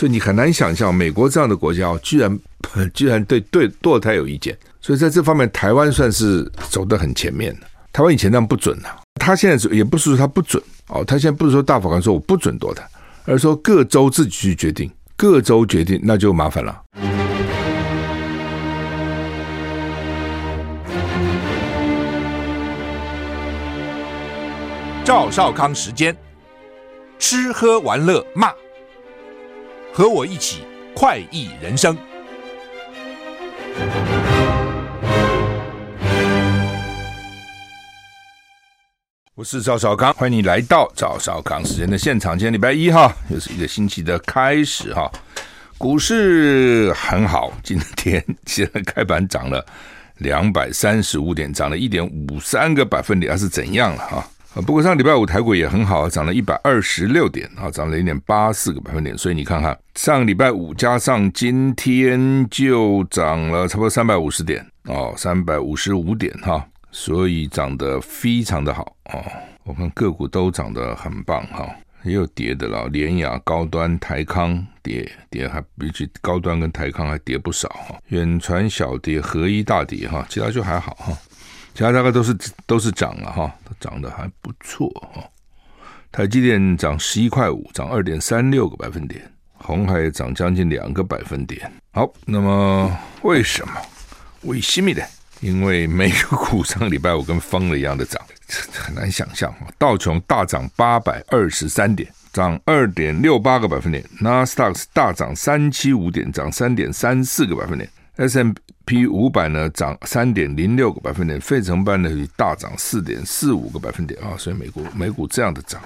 所以你很难想象美国这样的国家居然 居然对对堕胎有意见。所以在这方面，台湾算是走得很前面的。台湾以前那样不准的、他现在也不是说他不准哦，他现在不是说大法官说我不准堕胎，而是说各州自己去决定，各州决定那就麻烦了。赵少康时间，吃喝玩乐骂，和我一起快意人生。我是赵少康，欢迎你来到赵少康时间的现场。今天礼拜一哈，又是一个星期的开始哈。股市很好，今天现在开盘涨了两百三十五点，涨了一点五三个百分点，还是怎样了哈？啊不过上礼拜五台股也很好，涨了一百二十六点啊，涨了一点八四个百分点。所以你看看，上礼拜五加上今天就涨了差不多三百五十点哦，三百五十五点哈。所以涨得非常的好哦，我看个股都涨得很棒哈，也有跌的了，联雅、高端、台康跌跌还比起高端跟台康还跌不少哈，远传小跌，合一大跌哈，其他就还好哈，其他大概都是都是涨了哈，都涨得还不错哈。台积电涨十一块五，涨二点三六个百分点，鸿海涨将近两个百分点。好，那么为什么？为什么呢？因为美股上礼拜五跟疯了一样的涨，很难想象。道琼大涨八百二十三点，涨二点六八个百分点；纳斯达克大涨三七五点，涨三点三四个百分点 S M P 五百呢涨三点零六个百分点；费城半导体大涨四点四五个百分点啊！所以美国美股这样的涨。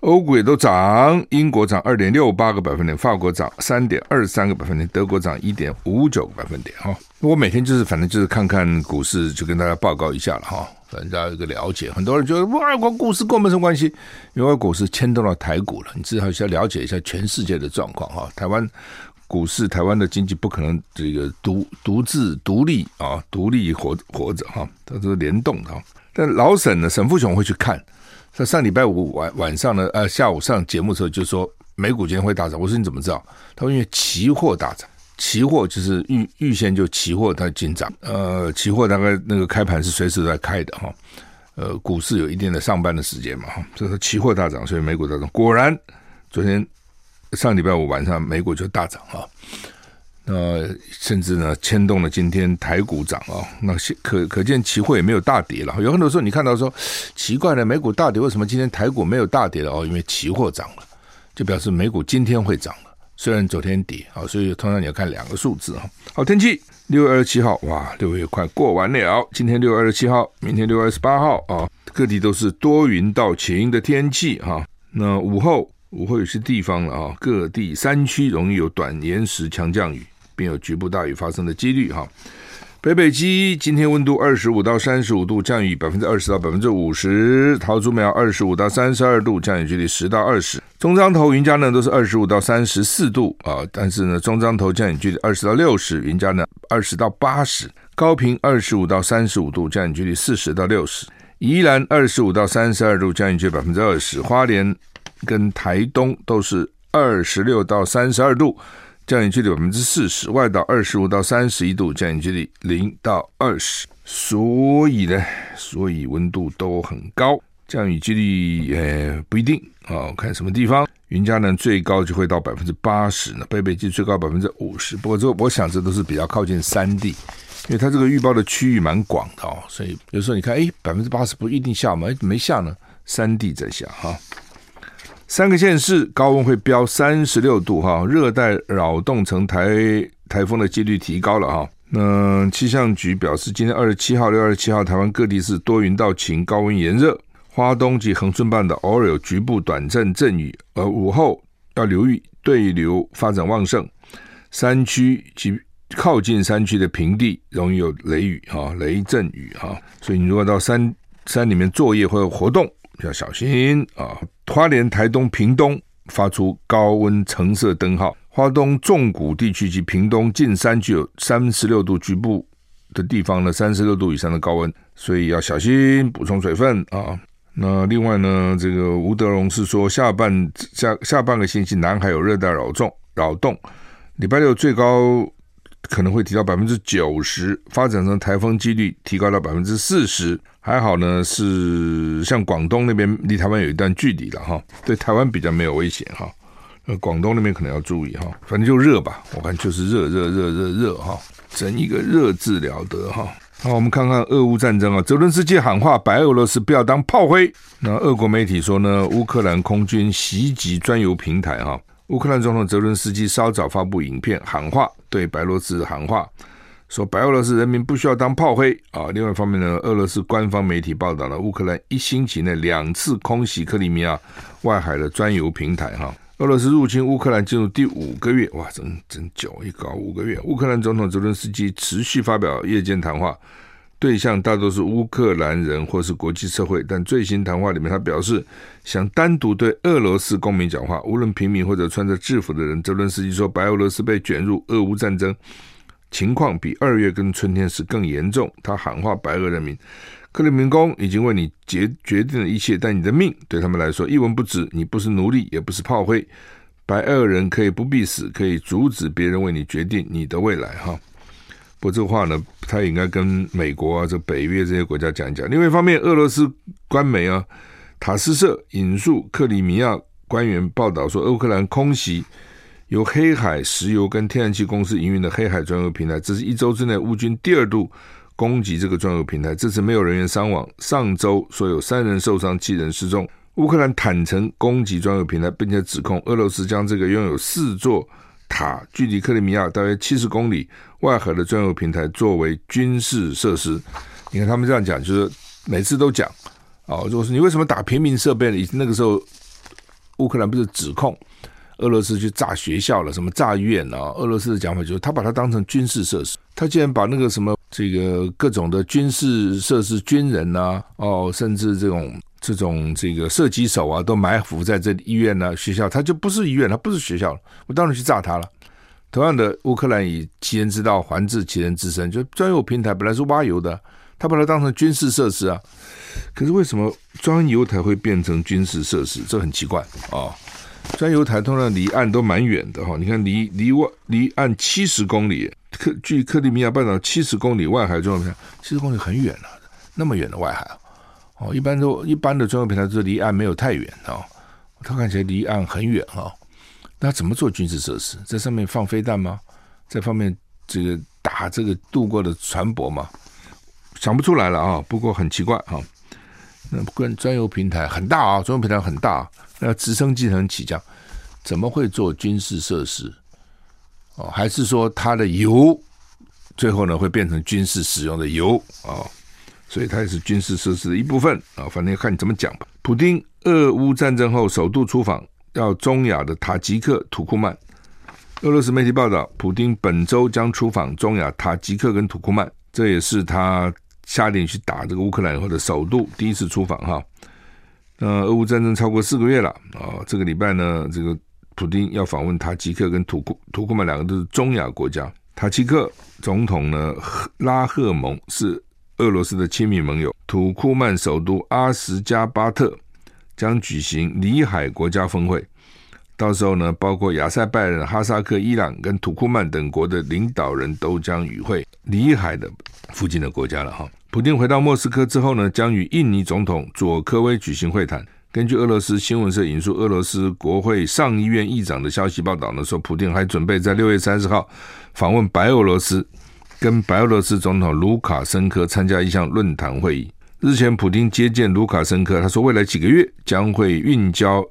欧股也都涨，英国涨二点六八个百分点，法国涨三点二三个百分点，德国涨一点五九个百分点。哈，我每天就是反正就是看看股市，就跟大家报告一下了哈，反正大家有一个了解。很多人觉得外国股市跟我们什么关系？因为股市牵动了台股了，你至少需要了解一下全世界的状况哈。台湾股市，台湾的经济不可能这个独独自独立啊，独立活活着哈，它都是联动的。但老沈呢，沈富雄会去看。他上礼拜五晚晚上呢，呃，下午上节目的时候就说美股今天会大涨。我说你怎么知道？他说因为期货大涨，期货就是预预先就期货它进涨。呃，期货大概那个开盘是随时都在开的哈。呃，股市有一定的上班的时间嘛哈，所以说期货大涨，所以美股大涨。果然，昨天上礼拜五晚上美股就大涨啊，那，甚至呢牵动了今天台股涨啊、哦，那可可见期货也没有大跌了。有很多时候你看到说奇怪的美股大跌，为什么今天台股没有大跌了？哦，因为期货涨了，就表示美股今天会涨了，虽然昨天跌啊。所以通常你要看两个数字啊。好，天气六月二十七号，哇，六月快过完了。今天六月二十七号，明天六月二十八号啊，各地都是多云到晴的天气哈。那午后午后有些地方了啊，各地山区容易有短延时强降雨。并有局部大雨发生的几率哈。北北基今天温度二十五到三十五度，降雨百分之二十到百分之五十。桃竹苗二十五到三十二度，降雨距离十到二十。中彰投云嘉呢都是二十五到三十四度啊，但是呢中彰投降雨距离二十到六十，云嘉呢二十到八十。高屏二十五到三十五度，降雨距离四十到六十。宜兰二十五到三十二度，降雨距离百分之二十。花莲跟台东都是二十六到三十二度。降雨距离百分之四十，外岛二十五到三十一度，降雨距离零到二十，所以呢，所以温度都很高，降雨几率也不一定啊，看什么地方，云嘉南最高就会到百分之八十呢，北北基最高百分之五十，不过这我想这都是比较靠近山地，因为它这个预报的区域蛮广的哦，所以有时候你看，哎，百分之八十不一定下吗？没下呢，山地在下哈。三个县市高温会飙三十六度哈，热带扰动成台台风的几率提高了哈。那气象局表示，今天二十七号、六二十七号，台湾各地是多云到晴，高温炎热。花东及恒春半岛偶尔有局部短暂阵雨，而午后要留意对流发展旺盛，山区及靠近山区的平地容易有雷雨哈、雷阵雨哈。所以你如果到山山里面作业或者活动，要小心啊。花莲、台东、屏东发出高温橙色灯号，花东纵谷地区及屏东近山区有三十六度，局部的地方呢三十六度以上的高温，所以要小心补充水分啊。那另外呢，这个吴德荣是说下半下下半个星期南海有热带扰动，扰动，礼拜六最高可能会提到百分之九十，发展成台风几率提高到百分之四十。还好呢，是像广东那边离台湾有一段距离了哈，对台湾比较没有危险哈。呃，广东那边可能要注意哈，反正就热吧，我看就是热热热热热哈，整一个热字了得哈。好，我们看看俄乌战争啊。泽伦斯基喊话，白俄罗斯不要当炮灰。那俄国媒体说呢，乌克兰空军袭击专油平台哈。乌克兰总统泽伦斯基稍早发布影片喊话，对白罗斯喊话，说白俄罗斯人民不需要当炮灰啊。另外一方面呢，俄罗斯官方媒体报道了乌克兰一星期内两次空袭克里米亚外海的专油平台哈。俄罗斯入侵乌克兰进入第五个月，哇，真真久，一搞五个月。乌克兰总统泽伦斯基持续发表夜间谈话，对象大多是乌克兰人或是国际社会。但最新谈话里面，他表示想单独对俄罗斯公民讲话，无论平民或者穿着制服的人。泽伦斯基说，白俄罗斯被卷入俄乌战争，情况比二月跟春天时更严重。他喊话白俄人民。克里姆林宫已经为你决决定了一切，但你的命对他们来说一文不值。你不是奴隶，也不是炮灰。白俄人可以不必死，可以阻止别人为你决定你的未来。哈，不过这话呢，他也应该跟美国啊、这北约这些国家讲一讲。另外一方面，俄罗斯官媒啊，塔斯社引述克里米亚官员报道说，乌克兰空袭由黑海石油跟天然气公司营运的黑海专用平台，这是一周之内乌军第二度。攻击这个专有平台，这次没有人员伤亡。上周说有三人受伤，七人失踪。乌克兰坦诚攻击专用平台，并且指控俄罗斯将这个拥有四座塔、距离克里米亚大约七十公里外海的专用平台作为军事设施。你看他们这样讲，就是每次都讲哦，就是你为什么打平民设备呢？那个时候乌克兰不是指控俄罗斯去炸学校了，什么炸医院啊？俄罗斯的讲法就是他把它当成军事设施，他竟然把那个什么。这个各种的军事设施、军人呐、啊，哦，甚至这种这种这个射击手啊，都埋伏在这医院呢、啊、学校，他就不是医院，他不是学校，我当然去炸他了。同样的，乌克兰以其人之道还治其人之身，就专油平台本来是挖油的，他把它当成军事设施啊。可是为什么专油台会变成军事设施？这很奇怪啊、哦！专油台通常离岸都蛮远的哈，你看离离外离岸七十公里。克距克里米亚半岛七十公里外海专油平台，七十公里很远了，那么远的外海哦，一般都一般的专用平台都离岸没有太远哦，它看起来离岸很远哈、哦，那怎么做军事设施？在上面放飞弹吗？在方面这个打这个渡过的船舶吗？想不出来了啊！不过很奇怪哈，那跟专有平台很大啊，专用平台很大，那直升机能起降，怎么会做军事设施？哦，还是说它的油最后呢会变成军事使用的油啊？所以它也是军事设施的一部分啊。反正看你怎么讲吧。普丁俄乌战争后首度出访到中亚的塔吉克、土库曼。俄罗斯媒体报道，普丁本周将出访中亚塔吉克跟土库曼，这也是他下令去打这个乌克兰以后的首度第一次出访哈。那俄乌战争超过四个月了啊，这个礼拜呢，这个。普丁要访问塔吉克跟土库土库曼两个都是中亚国家。塔吉克总统呢拉赫蒙是俄罗斯的亲密盟友。土库曼首都阿什加巴特将举行里海国家峰会，到时候呢，包括亚塞拜然、哈萨克、伊朗跟土库曼等国的领导人都将与会。里海的附近的国家了哈。普丁回到莫斯科之后呢，将与印尼总统佐科威举行会谈。根据俄罗斯新闻社引述俄罗斯国会上议院议长的消息报道呢，说普丁还准备在六月三十号访问白俄罗斯，跟白俄罗斯总统卢卡申科参加一项论坛会议。日前，普丁接见卢卡申科，他说未来几个月将会运交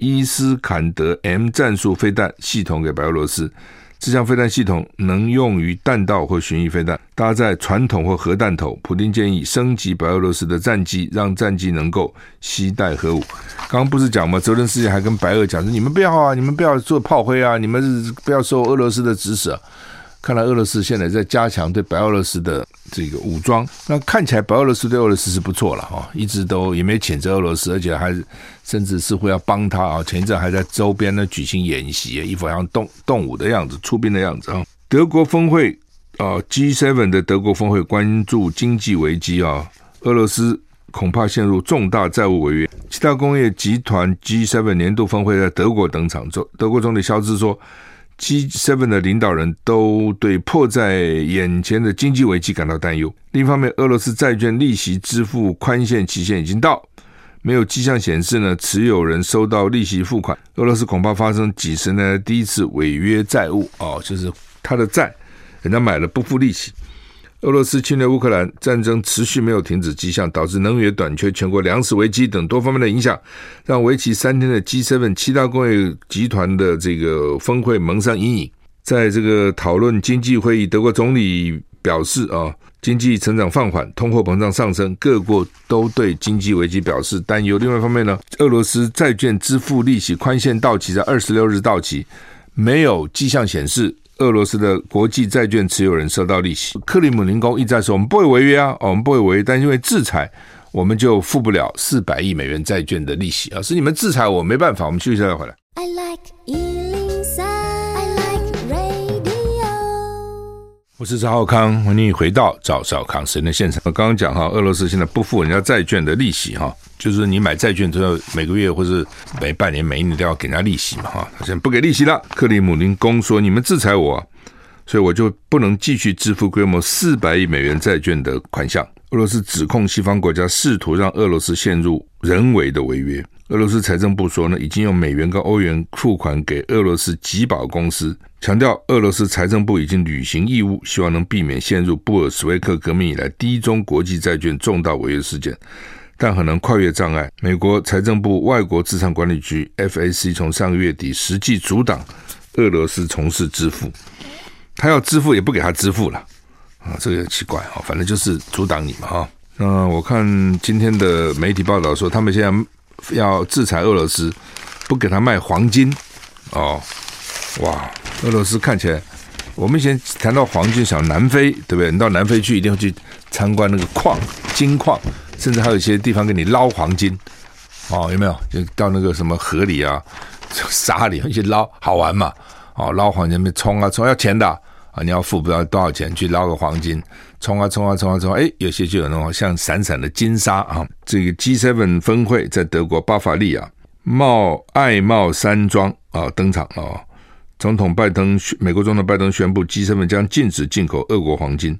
伊斯坎德 M 战术飞弹系统给白俄罗斯。这项飞弹系统能用于弹道或巡弋飞弹，搭载传统或核弹头。普丁建议升级白俄罗斯的战机，让战机能够携带核武。刚刚不是讲吗？泽伦斯基还跟白俄讲说：“你们不要啊，你们不要做炮灰啊，你们不要受俄罗斯的指使。”看来俄罗斯现在在加强对白俄罗斯的这个武装，那看起来白俄罗斯对俄罗斯是不错了哈，一直都也没谴责俄罗斯，而且还甚至似乎要帮他啊。前一阵还在周边呢举行演习，一副好像动动武的样子、出兵的样子啊。德国峰会啊，G7 的德国峰会关注经济危机啊，俄罗斯恐怕陷入重大债务违约。七大工业集团 G7 年度峰会在德国登场，德国总理肖兹说。G7 的领导人都对迫在眼前的经济危机感到担忧。另一方面，俄罗斯债券利息支付宽限期限已经到，没有迹象显示呢持有人收到利息付款。俄罗斯恐怕发生几十年来第一次违约债务哦，就是他的债，人家买了不付利息。俄罗斯侵略乌克兰战争持续没有停止迹象，导致能源短缺、全国粮食危机等多方面的影响，让为期三天的 G7 七大工业集团的这个峰会蒙上阴影。在这个讨论经济会议，德国总理表示啊，经济成长放缓，通货膨胀上升，各国都对经济危机表示担忧。另外一方面呢，俄罗斯债券支付利息宽限到期在二十六日到期，没有迹象显示。俄罗斯的国际债券持有人收到利息，克里姆林宫一再说我们不会违约啊，我们不会违约，但因为制裁，我们就付不了四百亿美元债券的利息。啊，是你们制裁我没办法，我们休息一下再回来。I like 我是赵浩康，欢迎你回到赵少康神的现场。我刚刚讲哈，俄罗斯现在不付人家债券的利息哈，就是你买债券之后每个月或是每半年、每一年都要给人家利息嘛哈。他现在不给利息了，克里姆林宫说你们制裁我，所以我就不能继续支付规模四百亿美元债券的款项。俄罗斯指控西方国家试图让俄罗斯陷入人为的违约。俄罗斯财政部说呢，已经用美元跟欧元付款给俄罗斯集保公司，强调俄罗斯财政部已经履行义务，希望能避免陷入布尔什维克革命以来第一宗国际债券重大违约事件，但很难跨越障碍。美国财政部外国资产管理局 FAC 从上个月底实际阻挡俄罗斯从事支付，他要支付也不给他支付了啊，这个也奇怪啊，反正就是阻挡你嘛哈。那我看今天的媒体报道说，他们现在。要制裁俄罗斯，不给他卖黄金哦，哇！俄罗斯看起来，我们以前谈到黄金，想南非，对不对？你到南非去，一定会去参观那个矿金矿，甚至还有一些地方给你捞黄金哦，有没有？就到那个什么河里啊、沙里去捞，好玩嘛？哦，捞黄金，冲啊冲，要钱的！啊你要付不知道多少钱去捞个黄金。冲啊冲啊冲啊冲！哎，有些就有那种像闪闪的金沙啊。这个 G7 峰会在德国巴伐利亚茂爱茂山庄啊登场啊。总统拜登，美国总统拜登宣布，G7 将禁止进口俄国黄金，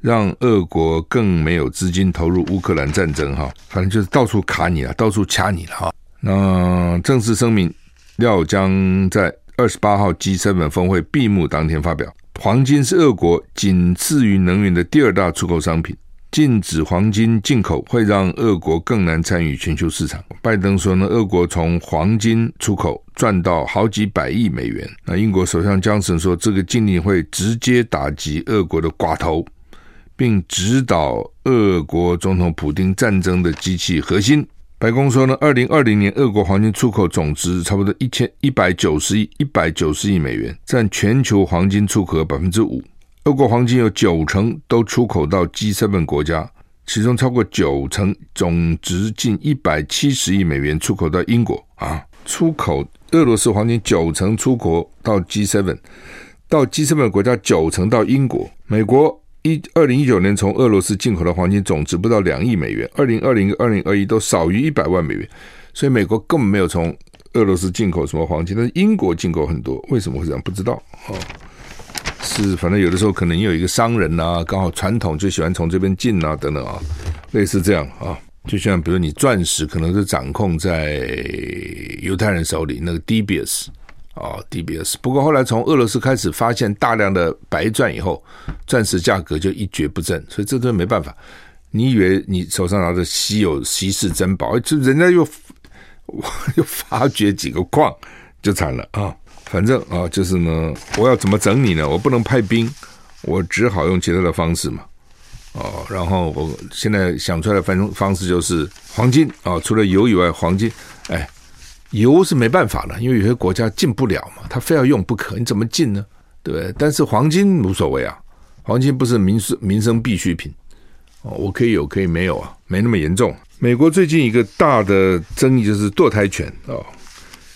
让俄国更没有资金投入乌克兰战争哈。反正就是到处卡你了，到处掐你了哈。那正式声明料将在二十八号 G7 峰会闭幕当天发表。黄金是俄国仅次于能源的第二大出口商品，禁止黄金进口会让俄国更难参与全球市场。拜登说呢，俄国从黄金出口赚到好几百亿美元。那英国首相江森说，这个禁令会直接打击俄国的寡头，并指导俄国总统普丁战争的机器核心。白宫说呢，二零二零年俄国黄金出口总值差不多一千一百九十亿一百九十亿美元，占全球黄金出口百分之五。俄国黄金有九成都出口到 G7 国家，其中超过九成总值近一百七十亿美元出口到英国啊。出口俄罗斯黄金九成出口到 G7，到 G7 国家九成到英国，美国。一二零一九年从俄罗斯进口的黄金总值不到两亿美元，二零二零二零二一都少于一百万美元，所以美国根本没有从俄罗斯进口什么黄金，但是英国进口很多，为什么会这样？不知道哦，是反正有的时候可能有一个商人啊，刚好传统就喜欢从这边进啊，等等啊，类似这样啊，就像比如你钻石可能是掌控在犹太人手里，那个 DBS。哦，DBS。不过后来从俄罗斯开始发现大量的白钻以后，钻石价格就一蹶不振，所以这都没办法。你以为你手上拿着稀有稀世珍宝，就人家又 又发掘几个矿，就惨了啊！反正啊，就是呢，我要怎么整你呢？我不能派兵，我只好用其他的方式嘛。哦，然后我现在想出来的方方式就是黄金啊，除了油以外，黄金，哎。油是没办法了，因为有些国家进不了嘛，他非要用不可，你怎么进呢？对不对？但是黄金无所谓啊，黄金不是民生民生必需品哦，我可以有，可以没有啊，没那么严重。美国最近一个大的争议就是堕胎权哦，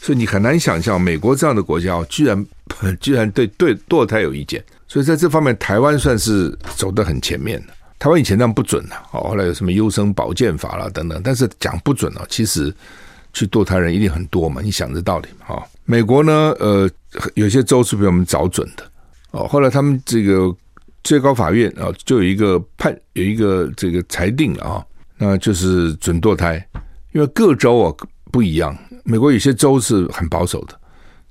所以你很难想象美国这样的国家居然 居然对对堕胎有意见，所以在这方面台湾算是走得很前面的。台湾以前这样不准的哦，后来有什么优生保健法啦等等，但是讲不准哦，其实。去堕胎人一定很多嘛？你想这道理嘛？哈，美国呢，呃，有些州是比我们早准的哦。后来他们这个最高法院啊，就有一个判，有一个这个裁定了啊，那就是准堕胎，因为各州啊不一样。美国有些州是很保守的，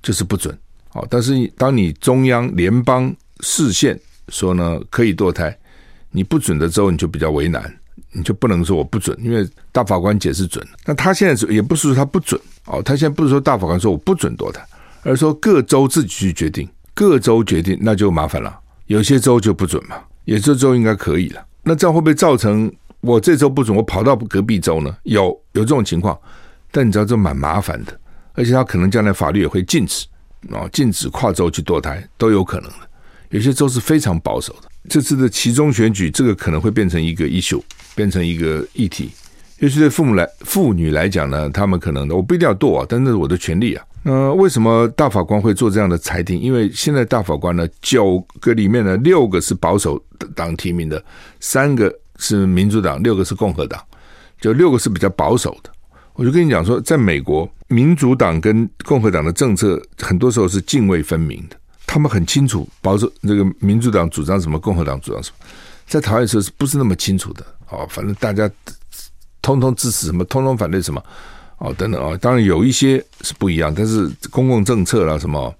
就是不准。哦，但是当你中央联邦市县说呢可以堕胎，你不准的州你就比较为难，你就不能说我不准，因为大法官解释准。那他现在也不是说他不准哦，他现在不是说大法官说我不准堕胎，而是说各州自己去决定，各州决定那就麻烦了。有些州就不准嘛，有些州应该可以了。那这样会不会造成我这州不准，我跑到隔壁州呢？有有这种情况，但你知道这蛮麻烦的，而且他可能将来法律也会禁止。啊，禁止跨州去堕胎都有可能的。有些州是非常保守的。这次的其中选举，这个可能会变成一个 issue，变成一个议题。尤其对父母来、妇女来讲呢，他们可能的，我不一定要堕啊，但那是我的权利啊。那为什么大法官会做这样的裁定？因为现在大法官呢，九个里面呢，六个是保守党提名的，三个是民主党，六个是共和党，就六个是比较保守的。我就跟你讲说，在美国，民主党跟共和党的政策很多时候是泾渭分明的。他们很清楚保守这个民主党主张什么，共和党主张什么。在台湾的时候是不是那么清楚的？哦，反正大家通通支持什么，通通反对什么，哦，等等啊。当然有一些是不一样，但是公共政策啦什么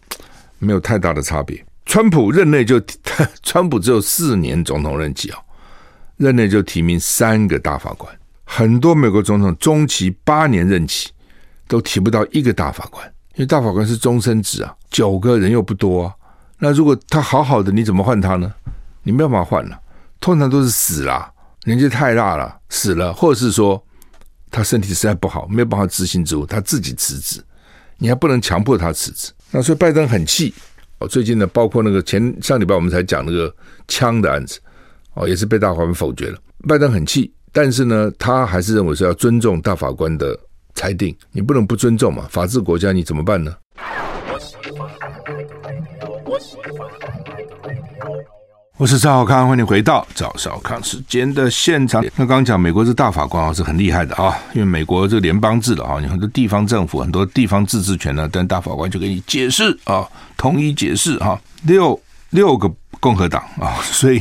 没有太大的差别。川普任内就，川普只有四年总统任期啊，任内就提名三个大法官。很多美国总统中期八年任期都提不到一个大法官，因为大法官是终身制啊，九个人又不多啊。那如果他好好的，你怎么换他呢？你没有办法换了，通常都是死了，年纪太大了死了，或者是说他身体实在不好，没有办法执行职务，他自己辞职，你还不能强迫他辞职。那所以拜登很气哦。最近呢，包括那个前上礼拜我们才讲那个枪的案子哦，也是被大法官否决了。拜登很气。但是呢，他还是认为是要尊重大法官的裁定，你不能不尊重嘛？法治国家你怎么办呢？我是赵少康，欢迎回到赵少康时间的现场。那刚刚讲美国这大法官啊是很厉害的啊，因为美国这联邦制的啊，你很多地方政府很多地方自治权呢，但大法官就给你解释啊，统一解释哈，六六个共和党啊，所以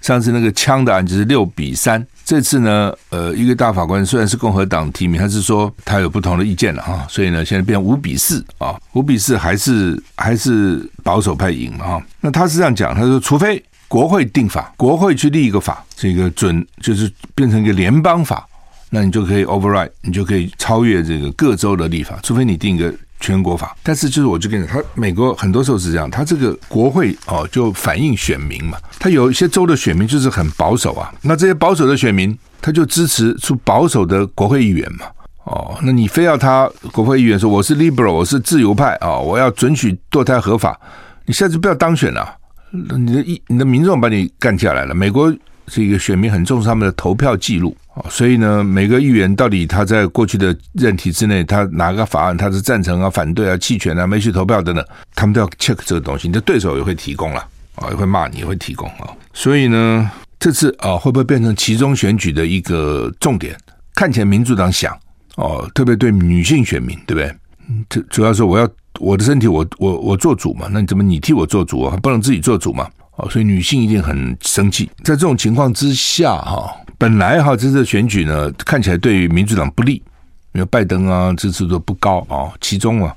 上次那个枪的案子是六比三。这次呢，呃，一个大法官虽然是共和党提名，他是说他有不同的意见了哈，所以呢，现在变五比四啊，五比四还是还是保守派赢了哈。那他是这样讲，他说，除非国会定法，国会去立一个法，这个准就是变成一个联邦法，那你就可以 override，你就可以超越这个各州的立法，除非你定一个。全国法，但是就是我就跟你讲，他美国很多时候是这样，他这个国会哦就反映选民嘛，他有一些州的选民就是很保守啊，那这些保守的选民他就支持出保守的国会议员嘛，哦，那你非要他国会议员说我是 liberal，我是自由派啊，哦，我要准许堕胎合法，你下次不要当选了，你的一你的民众把你干下来了，美国。这个选民很重视他们的投票记录啊，所以呢，每个议员到底他在过去的任期之内，他哪个法案他是赞成啊、反对啊、弃权啊、没去投票等等，他们都要 check 这个东西。你的对手也会提供了啊，也会骂你，也会提供啊。所以呢，这次啊，会不会变成其中选举的一个重点？看起来民主党想哦，特别对女性选民，对不对？这主要是我要我的身体我，我我做主嘛，那你怎么你替我做主啊？不能自己做主嘛？哦，所以女性一定很生气。在这种情况之下，哈，本来哈这次选举呢，看起来对于民主党不利，因为拜登啊支持度不高啊，其中啊，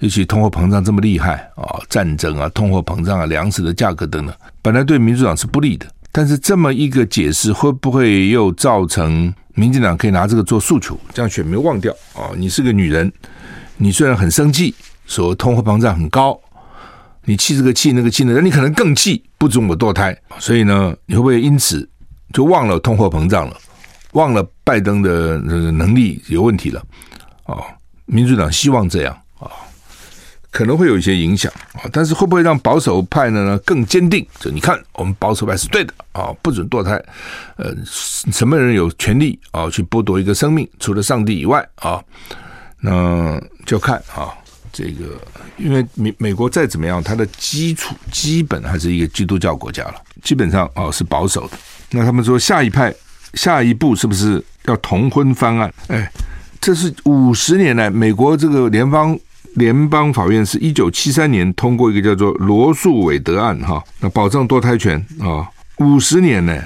尤其通货膨胀这么厉害啊，战争啊，通货膨胀啊，粮食的价格等等，本来对民主党是不利的。但是这么一个解释，会不会又造成民进党可以拿这个做诉求，这样选民忘掉啊？你是个女人，你虽然很生气，说通货膨胀很高。你气这个气那个气呢？那你可能更气，不准我堕胎。所以呢，你会不会因此就忘了通货膨胀了，忘了拜登的能力有问题了？哦，民主党希望这样啊、可能会有一些影响啊。但是会不会让保守派呢更坚定？就你看，我们保守派是对的啊、不准堕胎。呃，什么人有权利啊、去剥夺一个生命？除了上帝以外啊、那就看啊。这个，因为美美国再怎么样，它的基础基本还是一个基督教国家了，基本上哦是保守的。那他们说下一派下一步是不是要同婚方案？哎，这是五十年来美国这个联邦联邦法院是一九七三年通过一个叫做罗素韦德案，哈，那保障堕胎权啊，五十年呢，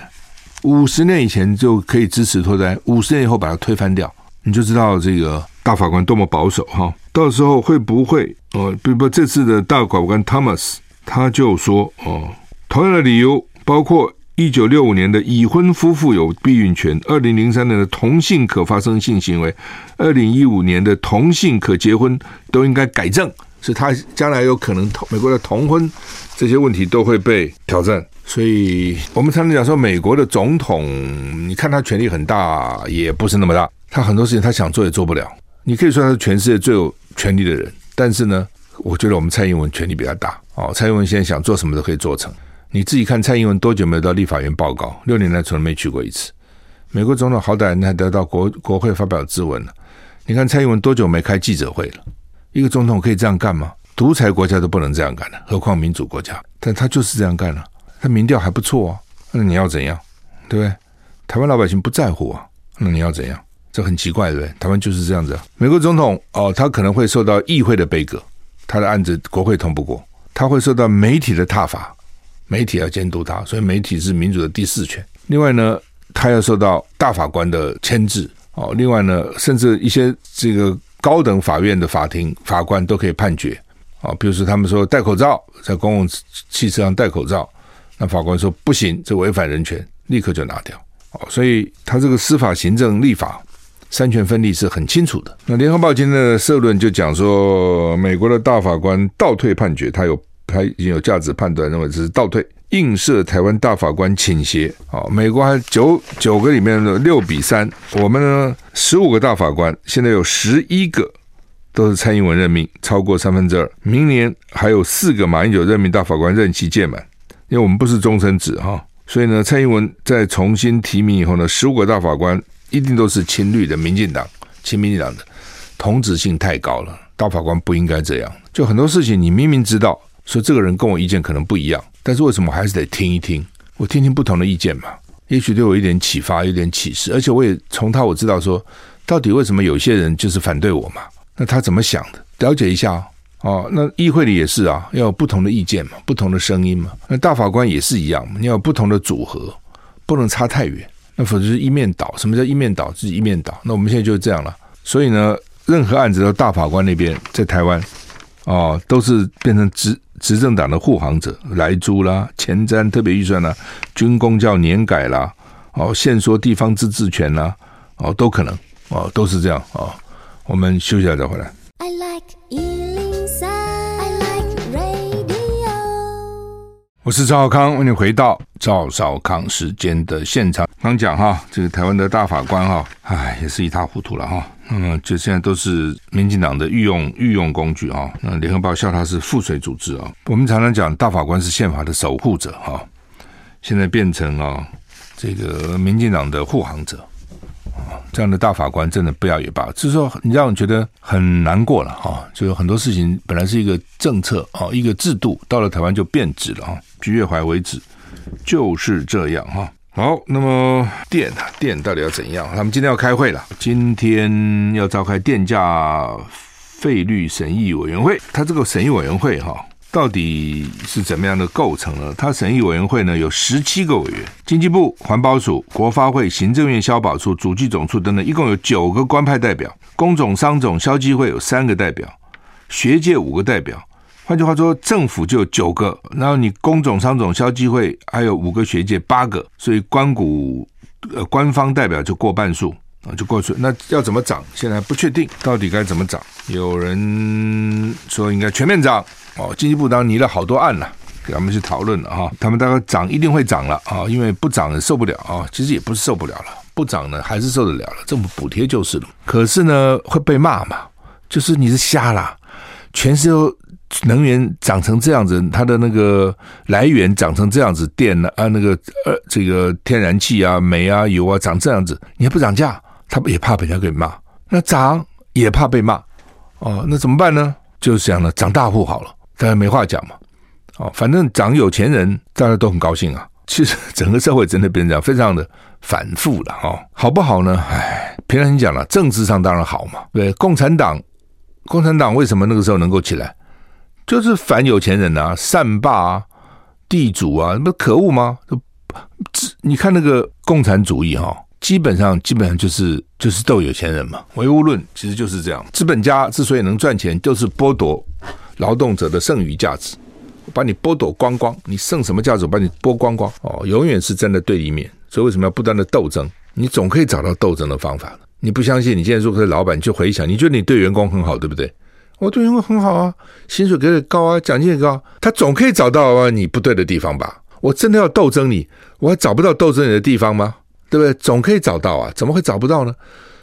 五十年以前就可以支持堕胎，五十年以后把它推翻掉，你就知道这个大法官多么保守哈。到时候会不会哦？比如说这次的大法官 Thomas 他就说哦，同样的理由包括。一九六五年的已婚夫妇有避孕权，二零零三年的同性可发生性行为，二零一五年的同性可结婚，都应该改正，是他将来有可能同美国的同婚这些问题都会被挑战。所以我们常常讲说，美国的总统，你看他权力很大，也不是那么大，他很多事情他想做也做不了。你可以说他是全世界最有权力的人，但是呢，我觉得我们蔡英文权力比较大哦，蔡英文现在想做什么都可以做成。你自己看蔡英文多久没有到立法院报告？六年来从来没去过一次。美国总统好歹人还得到国国会发表质问了。你看蔡英文多久没开记者会了？一个总统可以这样干吗？独裁国家都不能这样干了，何况民主国家？但他就是这样干了，他民调还不错啊。那你要怎样？对不对？台湾老百姓不在乎啊。那你要怎样？这很奇怪，对不对？台湾就是这样子。美国总统哦，他可能会受到议会的杯葛，他的案子国会通不过，他会受到媒体的挞伐。媒体要监督他，所以媒体是民主的第四权。另外呢，他要受到大法官的牵制哦。另外呢，甚至一些这个高等法院的法庭法官都可以判决哦。比如说，他们说戴口罩，在公共汽车上戴口罩，那法官说不行，这违反人权，立刻就拿掉哦。所以他这个司法、行政、立法三权分立是很清楚的。那联合报今天的社论就讲说，美国的大法官倒退判决，他有。他已经有价值判断，认为这是倒退，映射台湾大法官倾斜。啊，美国还九九个里面的六比三，我们呢十五个大法官，现在有十一个都是蔡英文任命，超过三分之二。明年还有四个马英九任命大法官任期届满，因为我们不是终身制哈，所以呢，蔡英文在重新提名以后呢，十五个大法官一定都是亲绿的民进党，亲民进党的，同质性太高了，大法官不应该这样。就很多事情，你明明知道。说这个人跟我意见可能不一样，但是为什么还是得听一听？我听听不同的意见嘛，也许对我有点启发，有点启示。而且我也从他我知道说，到底为什么有些人就是反对我嘛？那他怎么想的？了解一下哦。那议会里也是啊，要有不同的意见嘛，不同的声音嘛。那大法官也是一样嘛，你要有不同的组合，不能差太远，那否则是一面倒。什么叫一面倒？就是一面倒。那我们现在就是这样了。所以呢，任何案子都大法官那边在台湾哦，都是变成执。执政党的护航者，莱猪啦、前瞻特别预算啦、军工叫年改啦、哦，限缩地方自治权啦，哦，都可能哦，都是这样哦。我们休息一下再回来。I like 我是赵少康，欢迎回到赵少康时间的现场。刚讲哈，这个台湾的大法官哈，唉，也是一塌糊涂了哈。嗯，就现在都是民进党的御用御用工具啊。那联合报笑他是附水组织啊。我们常常讲大法官是宪法的守护者哈，现在变成啊这个民进党的护航者。这样的大法官真的不要也罢，就是说你让我觉得很难过了哈。就有很多事情本来是一个政策啊，一个制度，到了台湾就变质了哈。菊月怀为止，就是这样哈。好，那么电啊电到底要怎样？他们今天要开会了，今天要召开电价费率审议委员会。他这个审议委员会哈。到底是怎么样的构成呢？他审议委员会呢有十七个委员，经济部、环保署、国发会、行政院消保处、主计总处等等，一共有九个官派代表。工总、商总、消基会有三个代表，学界五个代表。换句话说，政府就九个，然后你工总、商总、消基会还有五个学界八个，所以官股呃官方代表就过半数啊，就过去。那要怎么涨？现在还不确定，到底该怎么涨？有人说应该全面涨。哦，经济部当然拟了好多案了，给他们去讨论了哈。他们大概涨一定会涨了啊，因为不涨受不了啊。其实也不是受不了了，不涨呢还是受得了了，政府补贴就是了。可是呢会被骂嘛，就是你是瞎啦，全世界能源涨成这样子，它的那个来源涨成这样子，电啊那个呃这个天然气啊煤啊油啊涨这样子，你还不涨价，他们也怕被人家给骂。那涨也怕被骂哦，那怎么办呢？就是这样的，涨大户好了。大家没话讲嘛，哦，反正涨有钱人，大家都很高兴啊。其实 整个社会真的变成这样，非常的反复了哈。好不好呢？哎，平常你讲了，政治上当然好嘛。对，共产党共产党为什么那个时候能够起来？就是反有钱人啊，善霸啊，地主啊，那不可恶吗？这你看那个共产主义哈、基本上基本上就是就是斗有钱人嘛，唯物论其实就是这样。资本家之所以能赚钱，就是剥夺劳动者的剩余价值，把你剥夺光光，你剩什么价值，我把你剥光光哦，永远是站在对立面。所以为什么要不断的斗争？你总可以找到斗争的方法。你不相信？你现在如果是老板，你就回想，你觉得你对员工很好，对不对？我对员工很好啊，薪水给的高啊，奖金也高，他总可以找到啊你不对的地方吧？我真的要斗争你，我还找不到斗争你的地方吗？对不对？总可以找到啊，怎么会找不到呢？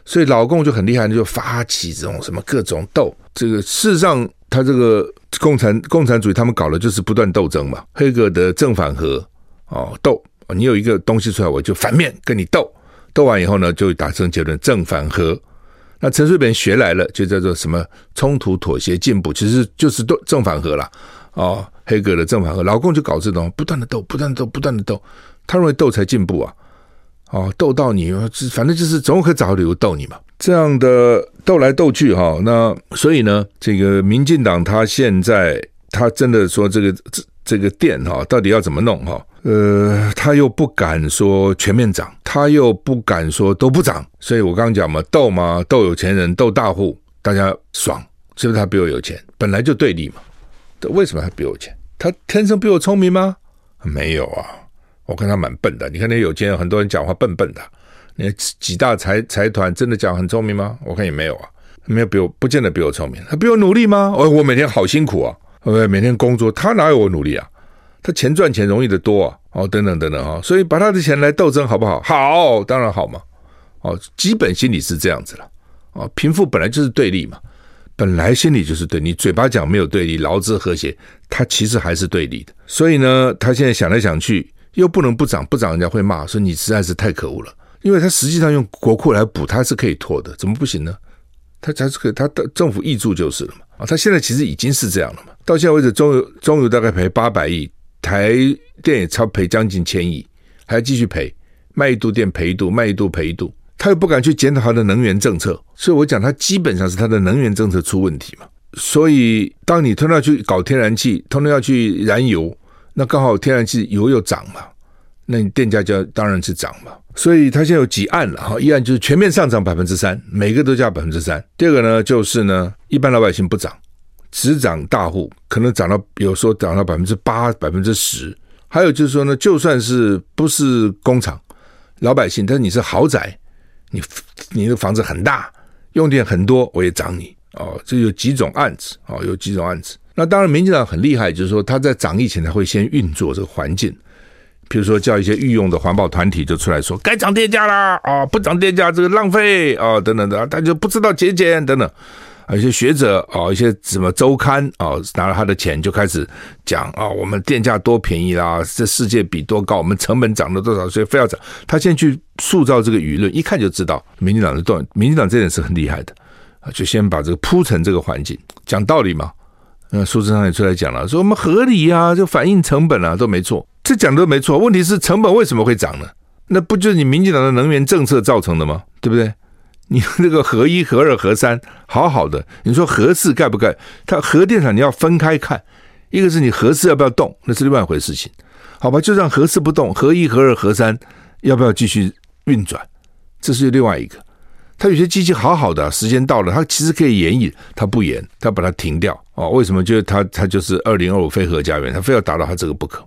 所以老共就很厉害，就发起这种什么各种斗。这个事实上，他这个共产共产主义，他们搞的就是不断斗争嘛。黑格的正反合哦，斗，你有一个东西出来，我就反面跟你斗。斗完以后呢，就达成结论，正反合。那陈水扁学来了，就叫做什么冲突、妥协、进步，其实就是斗正反合了。哦，黑格的正反合，老共就搞这种不断的斗，不断的斗，不断的斗。他认为斗才进步啊。哦，斗到你，反正就是总可以找个理由斗你嘛。这样的斗来斗去哈，那所以呢，这个民进党他现在他真的说这个这这个电哈，到底要怎么弄哈？呃，他又不敢说全面涨，他又不敢说都不涨，所以我刚刚讲嘛，斗嘛，斗有钱人，斗大户，大家爽，是不是他比我有钱？本来就对立嘛。为什么他比我有钱？他天生比我聪明吗？没有啊，我看他蛮笨的。你看那有钱人，很多人讲话笨笨的。那几大财财团真的讲很聪明吗？我看也没有啊，没有比我，不见得比我聪明。他比我努力吗？我我每天好辛苦啊，我每天工作，他哪有我努力啊？他钱赚钱容易得多啊！哦，等等等等啊，所以把他的钱来斗争好不好？好，当然好嘛！哦，基本心理是这样子了。哦，贫富本来就是对立嘛，本来心理就是对。你嘴巴讲没有对立，劳资和谐，他其实还是对立的。所以呢，他现在想来想去，又不能不涨，不涨人家会骂，说你实在是太可恶了。因为他实际上用国库来补，他是可以拖的，怎么不行呢？他才是可以，他的政府挹注就是了嘛。啊，他现在其实已经是这样了嘛。到现在为止，中油中油大概赔八百亿。台电也超赔将近千亿，还要继续赔，卖一度电赔一度，卖一度赔一度，他又不敢去检讨他的能源政策，所以我讲他基本上是他的能源政策出问题嘛。所以当你通常去搞天然气，通常要去燃油，那刚好天然气油又涨嘛，那你电价就当然是涨嘛。所以他现在有几案了哈，一案就是全面上涨百分之三，每个都加百分之三。第二个呢，就是呢，一般老百姓不涨。只涨大户，可能涨到有时候涨到百分之八、百分之十。还有就是说呢，就算是不是工厂，老百姓，但是你是豪宅，你你的房子很大，用电很多，我也涨你哦。这有几种案子哦，有几种案子。那当然，民进党很厉害，就是说他在涨以前，他会先运作这个环境，比如说叫一些御用的环保团体就出来说，该涨电价啦啊，不涨电价这个浪费啊，等等的，他就不知道节俭等等。啊，一些学者啊，一些什么周刊啊，拿了他的钱就开始讲啊，我们电价多便宜啦，这世界比多高，我们成本涨了多少，所以非要涨。他先去塑造这个舆论，一看就知道民进党的动，民进党这点是很厉害的啊，就先把这个铺成这个环境，讲道理嘛。那苏贞昌也出来讲了，说我们合理啊，就反映成本啊，都没错，这讲的没错。问题是成本为什么会涨呢？那不就是你民进党的能源政策造成的吗？对不对？你那个核一、核二、核三，好好的，你说核四盖不盖？它核电厂你要分开看，一个是你核四要不要动，那是另外一回事情，好吧？就让核四不动，核一、核二、核三要不要继续运转？这是另外一个。它有些机器好好的，时间到了，它其实可以延役，它不延，它把它停掉哦。为什么？就是它它就是二零二五非核家园，它非要达到它这个不可。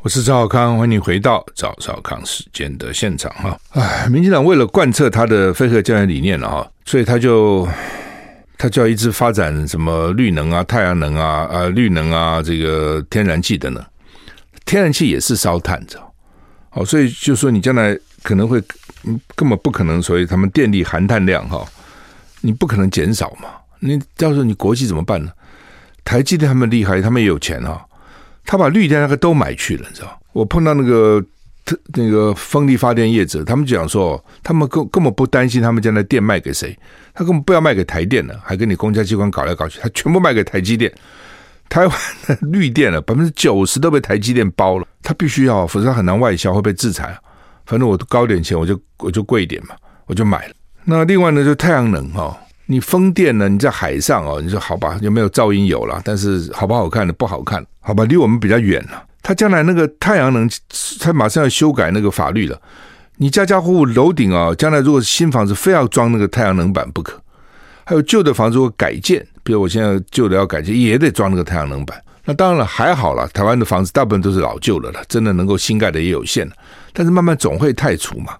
我是赵少康，欢迎你回到赵少康时间的现场哈。哎，民进党为了贯彻他的非核家园理念了哈，所以他就他就要一直发展什么绿能啊、太阳能啊、啊绿能啊、这个天然气等等。天然气也是烧炭的，哦，所以就说你将来可能会根本不可能，所以他们电力含碳量哈，你不可能减少嘛。你到时候你国际怎么办呢？台积电他们厉害，他们也有钱哈。他把绿电那个都买去了，你知道？我碰到那个特那个风力发电业者，他们讲说，他们根根本不担心他们将来电卖给谁，他根本不要卖给台电了，还跟你公家机关搞来搞去，他全部卖给台积电。台湾的绿电了，百分之九十都被台积电包了，他必须要，否则他很难外销，会被制裁。反正我高点钱，我就我就贵一点嘛，我就买了。那另外呢，就太阳能哈、哦，你风电呢，你在海上哦，你说好吧，有没有噪音有了？但是好不好看的不好看，好吧，离我们比较远了。他将来那个太阳能，他马上要修改那个法律了。你家家户户楼顶啊，将来如果新房子非要装那个太阳能板不可，还有旧的房子如果改建，比如我现在旧的要改建，也得装那个太阳能板。那当然了，还好了，台湾的房子大部分都是老旧的了，真的能够新盖的也有限了。但是慢慢总会汰除嘛。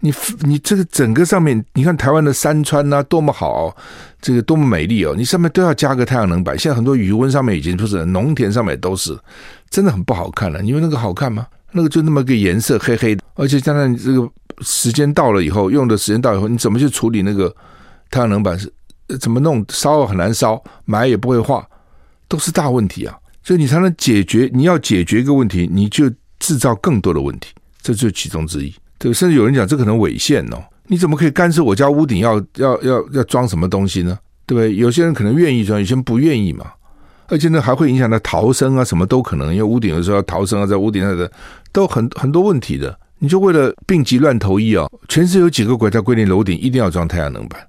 你你这个整个上面，你看台湾的山川呐，多么好，这个多么美丽哦！你上面都要加个太阳能板。现在很多余温上面已经不是，农田上面都是，真的很不好看了。你以为那个好看吗？那个就那么个颜色，黑黑的，而且将来这个时间到了以后，用的时间到以后，你怎么去处理那个太阳能板？是怎么弄？烧很难烧，埋也不会化。都是大问题啊，所以你才能解决。你要解决一个问题，你就制造更多的问题，这就是其中之一。对，甚至有人讲这可能违宪哦。你怎么可以干涉我家屋顶要要要要装什么东西呢？对不对？有些人可能愿意装，有些人不愿意嘛。而且呢，还会影响到逃生啊，什么都可能。因为屋顶有时候要逃生啊，在屋顶上的都很很多问题的。你就为了病急乱投医啊，全世界有几个国家规定楼顶一定要装太阳能板？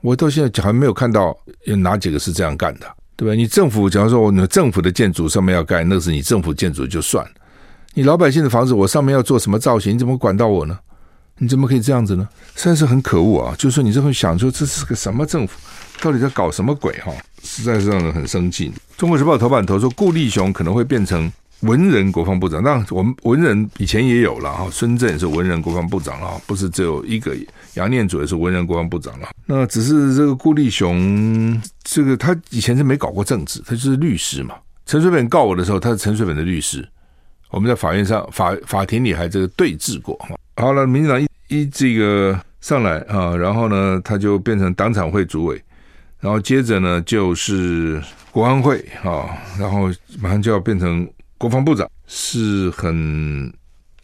我到现在好像没有看到有哪几个是这样干的。对吧？你政府假如说，你政府的建筑上面要盖，那是你政府建筑就算了。你老百姓的房子，我上面要做什么造型，你怎么管到我呢？你怎么可以这样子呢？实在是很可恶啊！就是说，你这会想说，这是个什么政府？到底在搞什么鬼？哈，实在是让人很生气。中国时报头版头说，顾立雄可能会变成。文人国防部长，那我们文人以前也有了哈，孙正也是文人国防部长了，不是只有一个，杨念祖也是文人国防部长了。那只是这个顾立雄，这个他以前是没搞过政治，他就是律师嘛。陈水扁告我的时候，他是陈水扁的律师，我们在法院上法法庭里还这个对峙过哈。好了，民进党一一这个上来啊，然后呢，他就变成党产会主委，然后接着呢就是国安会啊，然后马上就要变成。国防部长是很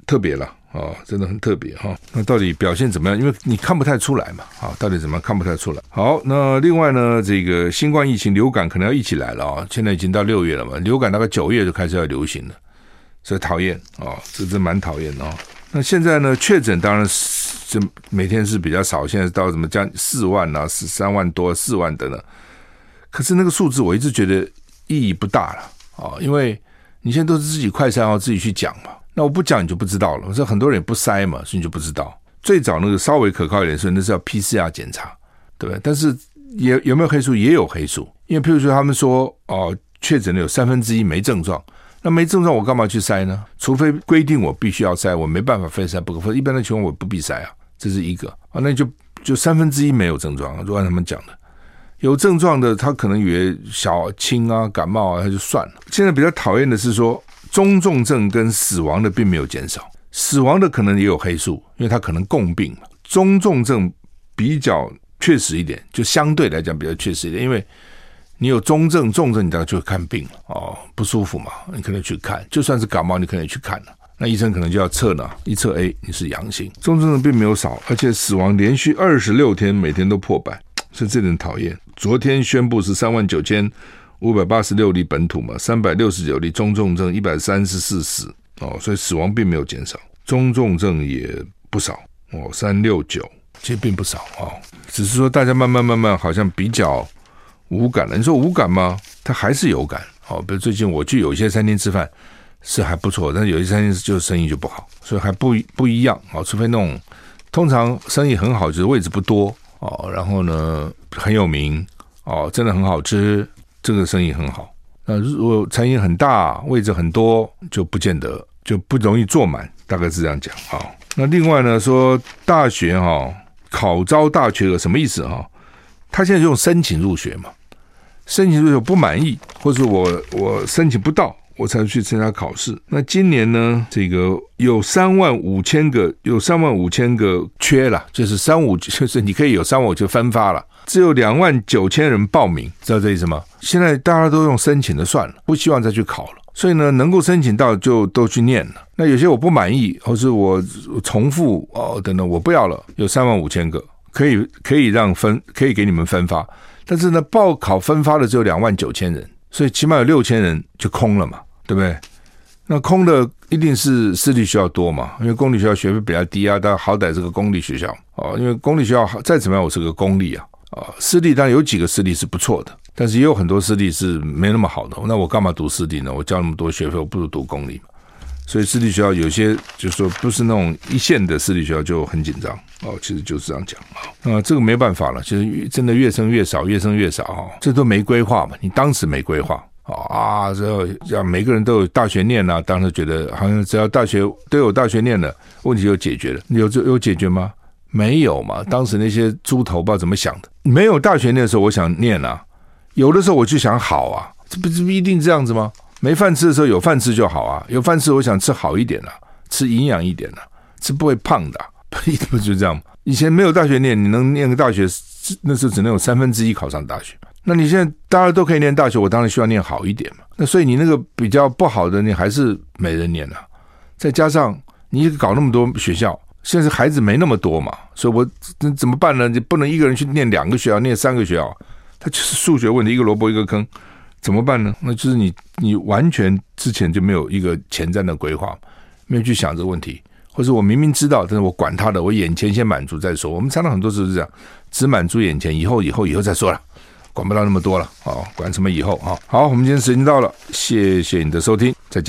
特别了啊，真的很特别哈。那到底表现怎么样？因为你看不太出来嘛，啊，到底怎么样看不太出来？好，那另外呢，这个新冠疫情、流感可能要一起来了啊。现在已经到六月了嘛，流感大概九月就开始要流行了，所以讨厌哦，这这蛮讨厌的啊。那现在呢，确诊当然是每天是比较少，现在到什么将四万啊，十三万多、四万等等。可是那个数字我一直觉得意义不大了啊，因为。你现在都是自己快筛，要自己去讲嘛？那我不讲你就不知道了。我说很多人也不筛嘛，所以你就不知道。最早那个稍微可靠一点，所以那是要 PCR 检查，对不对？但是也有没有黑数？也有黑数，因为譬如说他们说哦，确诊的有三分之一没症状，那没症状我干嘛去筛呢？除非规定我必须要筛，我没办法非筛不可。否则一般的情况我不必筛啊，这是一个啊。那就就三分之一没有症状，就按他们讲的。有症状的，他可能以为小轻啊、感冒啊，他就算了。现在比较讨厌的是说，中重症跟死亡的并没有减少，死亡的可能也有黑数，因为他可能共病嘛。中重症比较确实一点，就相对来讲比较确实一点，因为你有中症、重症，你当然就看病了哦，不舒服嘛，你可能去看，就算是感冒，你可能也去看了，那医生可能就要测呢，一测哎，你是阳性。中重症并没有少，而且死亡连续二十六天每天都破百。是这点讨厌。昨天宣布是三万九千五百八十六例本土嘛，三百六十九例中重症，一百三十四死哦，所以死亡并没有减少，中重症也不少哦，三六九其实并不少哦，只是说大家慢慢慢慢好像比较无感了。你说无感吗？他还是有感哦。比如最近我去有些餐厅吃饭是还不错，但是有些餐厅就是生意就不好，所以还不不一样哦。除非那种通常生意很好，就是位置不多。哦，然后呢，很有名哦，真的很好吃，这个生意很好。那如果餐饮很大，位置很多，就不见得就不容易坐满，大概是这样讲啊、哦。那另外呢，说大学哈、哦、考招大学有什么意思哈、哦？他现在就用申请入学嘛，申请入学不满意，或者我我申请不到。我才去参加考试。那今年呢？这个有三万五千个，有三万五千个缺了，就是三五，就是你可以有三万五就分发了，只有两万九千人报名，知道这意思吗？现在大家都用申请的算了，不希望再去考了。所以呢，能够申请到就都去念了。那有些我不满意，或是我重复哦等等，我不要了。有三万五千个可以可以让分，可以给你们分发，但是呢，报考分发的只有两万九千人，所以起码有六千人就空了嘛。对不对？那空的一定是私立学校多嘛，因为公立学校学费比较低啊，但好歹是个公立学校哦。因为公立学校再怎么样，我是个公立啊啊，私立当然有几个私立是不错的，但是也有很多私立是没那么好的。那我干嘛读私立呢？我交那么多学费，我不如读公立嘛。所以私立学校有些就是说不是那种一线的私立学校就很紧张哦，其实就是这样讲啊。啊，这个没办法了，其实真的越生越少，越生越少哈，这都没规划嘛，你当时没规划。啊，这样每个人都有大学念啊，当时觉得好像只要大学都有大学念了，问题就解决了。有有解决吗？没有嘛。当时那些猪头不知道怎么想的。没有大学念的时候，我想念啊；有的时候我就想好啊，这不是一定这样子吗？没饭吃的时候有饭吃就好啊，有饭吃我想吃好一点啊，吃营养一点啊，吃不会胖的啊，不就这样吗？以前没有大学念，你能念个大学，那时候只能有三分之一考上大学。那你现在大家都可以念大学，我当然需要念好一点嘛。那所以你那个比较不好的，你还是没人念了啊。再加上你搞那么多学校，现在孩子没那么多嘛，所以我那怎么办呢？你不能一个人去念两个学校，念三个学校，他就是数学问题，一个萝卜一个坑，怎么办呢？那就是你你完全之前就没有一个前瞻的规划，没有去想这个问题，或者我明明知道，但是我管他的，我眼前先满足再说。我们常常很多时候是这样，只满足眼前，以后以后以后再说了。管不到那么多了，哦，管什么以后啊？好，我们今天时间到了，谢谢你的收听，再见。